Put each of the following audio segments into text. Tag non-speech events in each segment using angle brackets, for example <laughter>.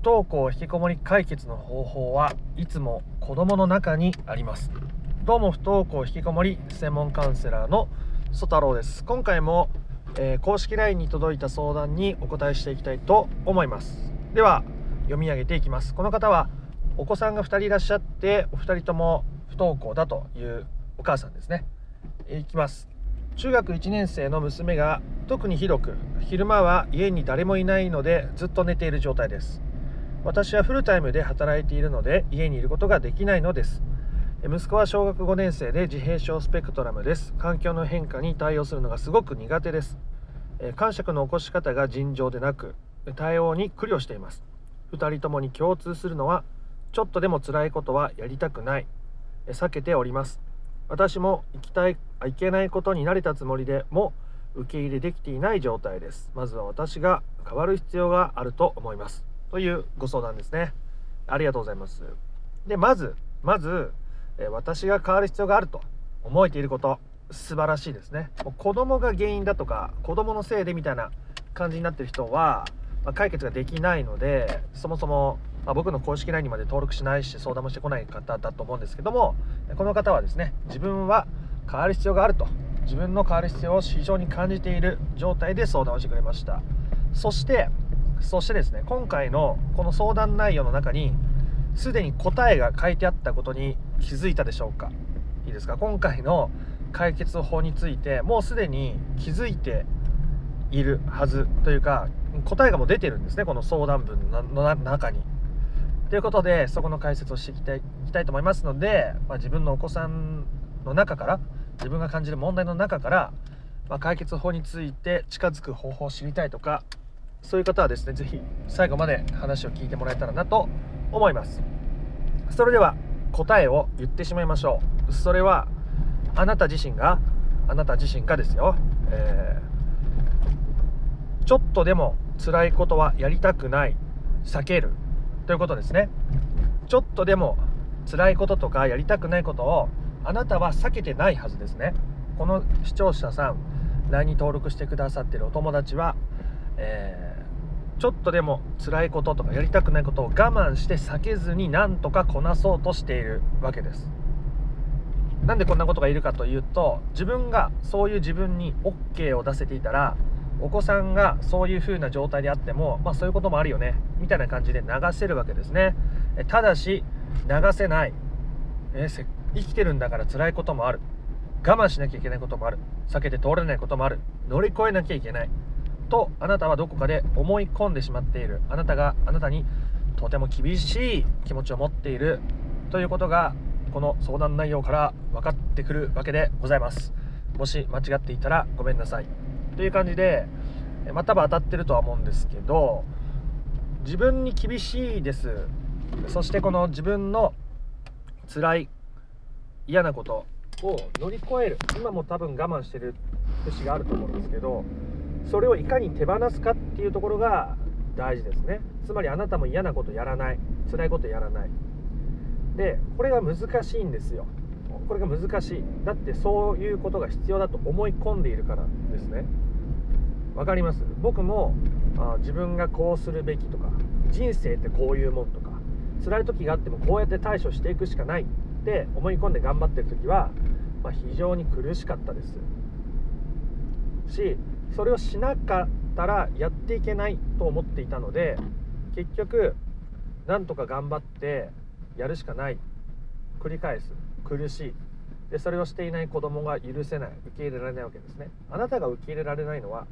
不登校引きこもり解決の方法はいつも子供の中にあります。どうも不登校引きこもり専門カウンセラーの曽太郎です。今回も、えー、公式 LINE に届いた相談にお答えしていきたいと思います。では読み上げていきます。この方はお子さんが2人いらっしゃってお二人とも不登校だというお母さんですね。いきます。中学1年生の娘が特にひどく昼間は家に誰もいないのでずっと寝ている状態です。私はフルタイムで働いているので家にいることができないのです。息子は小学5年生で自閉症スペクトラムです。環境の変化に対応するのがすごく苦手です。感触の起こし方が尋常でなく対応に苦慮しています。2人ともに共通するのはちょっとでも辛いことはやりたくない。避けております。私も行きたいいけないことに慣れたつもりでも受け入れできていない状態です。まずは私が変わる必要があると思います。というご相談ですね。ありがとうございます。でまずまずえ私が変わる必要があると思えていること。素晴らしいですね。もう子供が原因だとか子供のせいでみたいな感じになってる人は、まあ、解決ができないのでそもそも、まあ、僕の公式 LINE にまで登録しないし相談もしてこない方だと思うんですけどもこの方はですね自分は変わる必要があると。自分の変わる必要を非常に感じている状態で相談をしてくれました。そしてそしてですね今回のこの相談内容の中にすでに答えが書いてあったことに気づいたでしょうか？いいですか？今回の解決法についてもうすでに気づいているはずというか答えがもう出てるんですねこの相談文の中に。ということでそこの解説をしていきたいいきたいと思いますので、まあ、自分のお子さんの中から自分が感じる問題の中から、まあ、解決法について近づく方法を知りたいとかそういう方はですね是非最後まで話を聞いてもらえたらなと思います。それでは答えを言ってしまいましょう。それはあなた自身があなた自身がですよ、えー、ちょっとでも辛いことはやりたくない。避ける。ということですね。ちょっとでも辛いこととかやりたくないことをあなたは避けてないはずですね。この視聴者さん LINE に登録してくださってるお友達は、えー、ちょっとでも辛いこととかやりたくないことを我慢して避けずになんとかこなそうとしているわけです。なんでこんなことがいるかというと自分がそういう自分に OK を出せていたらお子さんがそういう風な状態であってもまあそういうこともあるよねみたいな感じで流せるわけですね。ただし流せない。え生きてるんだから辛いこともある。我慢しなきゃいけないこともある。避けて通れないこともある。乗り越えなきゃいけない。とあなたはどこかで思い込んでしまっているあなたがあなたにとても厳しい気持ちを持っているということがこの相談内容から分かってくるわけでございます。もし間違っていたらごめんなさい。という感じでまたは当たってるとは思うんですけど自分に厳しいです。そしてこの自分の辛い嫌なことを乗り越える。今も多分我慢してる節があると思うんですけどそれをいかに手放すかっていうところが大事ですね。つまりあなたも嫌なことやらない。辛いことやらない。でこれが難しいんですよ。これが難しい。だってそういうことが必要だと思い込んでいるからですね。わかります？僕もあ自分がこうするべきとか人生ってこういうもんとか辛い時があってもこうやって対処していくしかないって思い込んで頑張ってる時は、まあ、非常に苦しかったです。しそれをしなかったらやっていけないと思っていたので結局なんとか頑張ってやるしかない。繰り返す。苦しい。でそれをしていない子供が許せない。受け入れられないわけですね。あなたが受け入れられないのは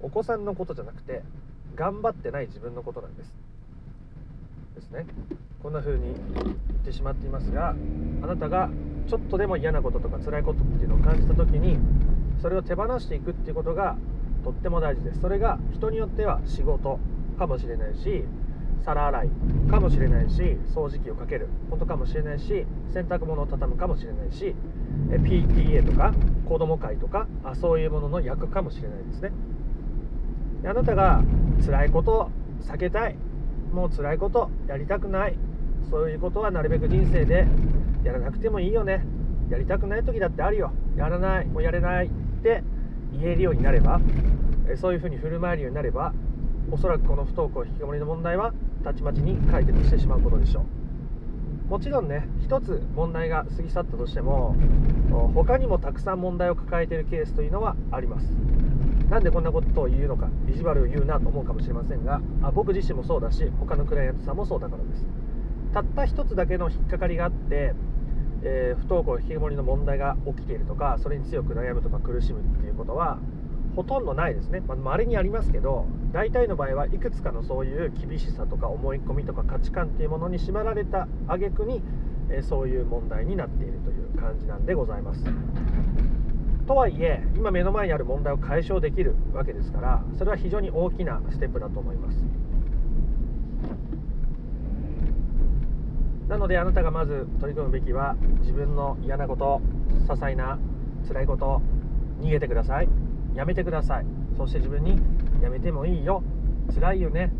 お子さんのことじゃなくて頑張ってない自分のことなんです。ですね。こんな風に言ってしまっていますがあなたがちょっとでも嫌なこととか辛いことっていうのを感じた時にそれを手放していくっていうことがとっても大事です。それが人によっては仕事かもしれないし皿洗いかもしれないし掃除機をかけることかもしれないし洗濯物を畳むかもしれないし PTA とか子供会とかあそういうものの役かもしれないですね。であなたが辛いことを避けたい。もう辛いことやりたくない。そういうことはなるべく人生でやらなくてもいいよね。やりたくない時だってあるよ。やらない。もうやれない。って言えるようになればそういうふうに振る舞えるようになればおそらくこの不登校引きこもりの問題はたちまちに解決してしまうことでしょう。もちろんね一つ問題が過ぎ去ったとしても他にもたくさん問題を抱えているケースというのはあります。なんでこんなことを言うのか意地悪を言うなと思うかもしれませんがあ僕自身もそうだし他のクライアントさんもそうだからです。たった一つだけの引っかかりがあって、えー、不登校引きこもりの問題が起きているとかそれに強く悩むとか苦しむっていうことはほとんどないですね、まあ、稀にありますけど大体の場合はいくつかのそういう厳しさとか思い込みとか価値観っていうものに縛られた挙句に、えー、そういう問題になっているという感じなんでございます。とはいえ今目の前にある問題を解消できるわけですからそれは非常に大きなステップだと思いますなのであなたがまず取り組むべきは自分の嫌なこと些細な辛いこと逃げてください。やめてください。そして自分にやめてもいいよ。辛いよね。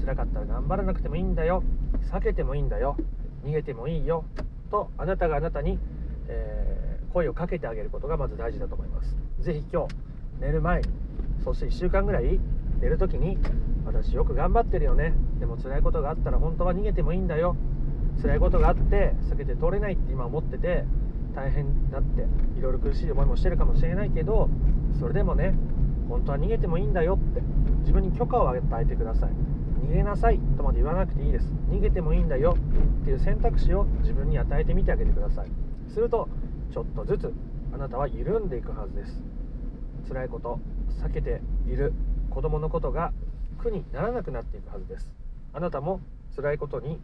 辛かったら頑張らなくてもいいんだよ。避けてもいいんだよ。逃げてもいいよ。とあなたがあなたに、えー、声をかけてあげることがまず大事だと思います。是非今日寝る前そして1週間ぐらい寝る時に私よく頑張ってるよね。でも辛いことがあったら本当は逃げてもいいんだよ。辛いことがあって避けて通れないって今思ってて大変だっていろいろ苦しい思いもしてるかもしれないけどそれでもね本当は逃げてもいいんだよって自分に許可を与えてください。逃げなさいとまで言わなくていいです。逃げてもいいんだよっていう選択肢を自分に与えてみてあげてください。するとちょっとずつあなたは緩んでいくはずです。辛いこと避けている子供のことが苦にならなくなっていくはずです。あなたも辛いことに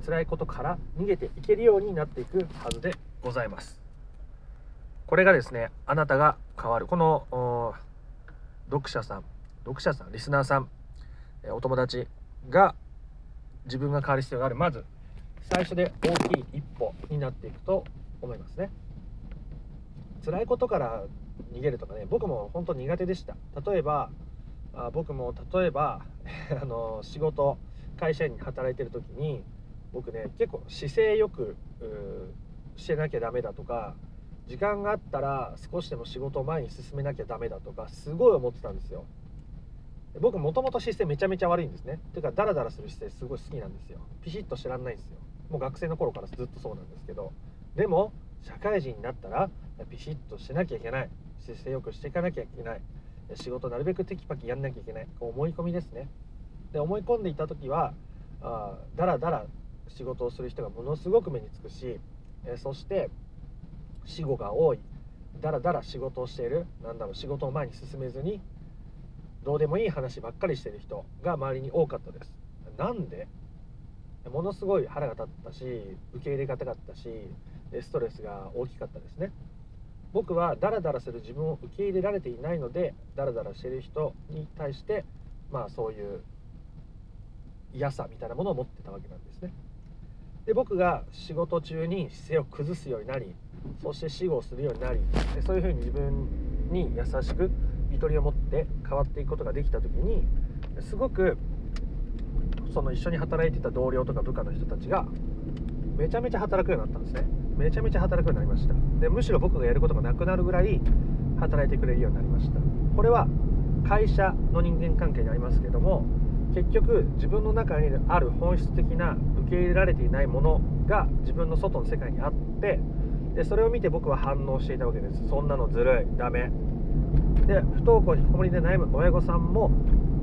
辛いことから逃げていけるようになっていくはずでございます。これがですねあなたが変わる。この読者さん読者さんリスナーさんお友達が自分が変わる必要がある。まず最初で大きい一歩になっていくと思いますね。辛いことから逃げるとかね僕も本当苦手でした。例えばあ僕も例えば <laughs> あの仕事会社員に働いてる時に僕ね結構姿勢よくしてなきゃダメだとか時間があったら少しでも仕事を前に進めなきゃダメだとかすごい思ってたんですよ。僕もともと姿勢めちゃめちゃ悪いんですね。ていうかダラダラする姿勢すごい好きなんですよ。ピシッと知らんないんですよ。もう学生の頃からずっとそうなんですけど。でも社会人になったらピシッとしてなきゃいけない。姿勢よくしていかなきゃいけない。仕事なるべくテキパキやんなきゃいけない。こう思い込みですね。で思い込んでいた時はあだらだら仕事をする人がものすごく目につくし、えそして死後が多い。だらだら仕事をしている。なんだろう仕事を前に進めずにどうでもいい話ばっかりしてる人が周りに多かったです。なんで？ものすごい腹が立ったし受け入れがたかったしストレスが大きかったですね。僕はダラダラする自分を受け入れられていないのでダラダラしてる人に対してまあそういう嫌さみたいなものを持ってたわけなんですね。で僕が仕事中に姿勢を崩すようになりそして死後をするようになりでそういうふうに自分に優しくゆとりを持って変わっていくことができた時にすごくその一緒に働いてた同僚とか部下の人たちがめちゃめちゃ働くようになったんですね。めちゃめちゃ働くようになりました。でむしろ僕がやることがなくなるぐらい働いてくれるようになりました。これは会社の人間関係にありますけども結局自分の中にある本質的な受け入れられていないものが自分の外の世界にあってでそれを見て僕は反応していたわけです。そんなのずるい。ダメ。で不登校引きこもりで悩む親御さんも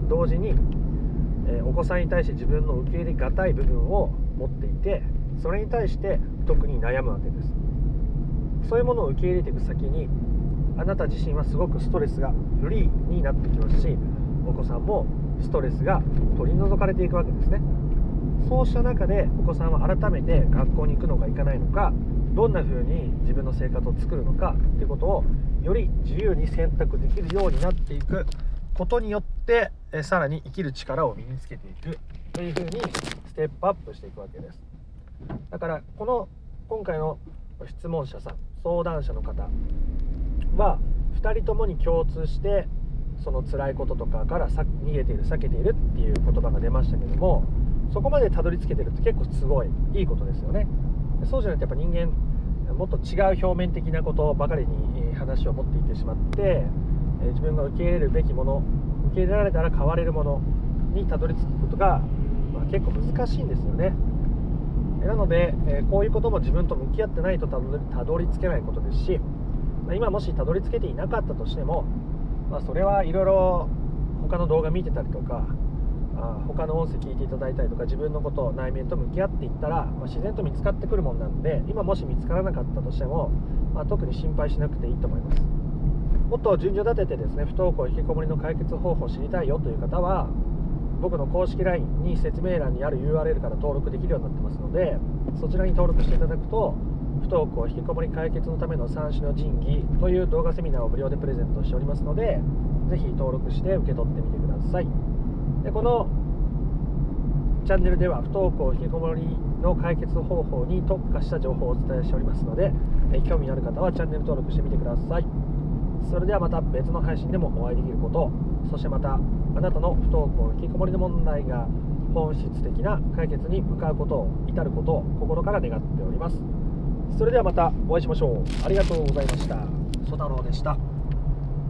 同時に、えー、お子さんに対して自分の受け入れがたい部分を持っていてそれに対して特に悩むわけです。そういうものを受け入れていく先にあなた自身はすごくストレスがフリーになってきますしお子さんもストレスが取り除かれていくわけですね。そうした中でお子さんは改めて学校に行くのか行かないのかどんな風に自分の生活を作るのかっていうことをより自由に選択できるようになっていくことによってえさらに生きる力を身につけていくという風にステップアップしていくわけです。だからこの今回の質問者さん相談者の方は2人ともに共通してその辛いこととかから逃げている避けているっていう言葉が出ましたけどもそこまでたどり着けてるって結構すごいいいことですよね。そうじゃないとやっぱ人間もっと違う表面的なことばかりに話を持っていってしまって自分が受け入れるべきもの受け入れられたら変われるものにたどり着くことがは結構難しいんですよね。なので、こういうことも自分と向き合ってないとたどり着けないことですし今もしたどり着けていなかったとしても、まあ、それはいろいろ他の動画見てたりとかあ他の音声聞いていただいたりとか自分のことを内面と向き合っていったら、まあ、自然と見つかってくるもんなんで今もし見つからなかったとしても、まあ、特に心配しなくていいと思います。もっと順序立ててですね不登校引きこもりの解決方法を知りたいよという方は僕の公式 LINE に説明欄にある URL から登録できるようになってますのでそちらに登録していただくと不登校引きこもり解決のための三種の神器という動画セミナーを無料でプレゼントしておりますのでぜひ登録して受け取ってみてください。でこのチャンネルでは不登校引きこもりの解決方法に特化した情報をお伝えしておりますので興味のある方はチャンネル登録してみてください。それではまた別の配信でもお会いできることそしてまたあなたの不登校引きこもりの問題が本質的な解決に向かうことを至ることを心から願っております。それではまたお会いしましょう。ありがとうございました。ソ太郎でした。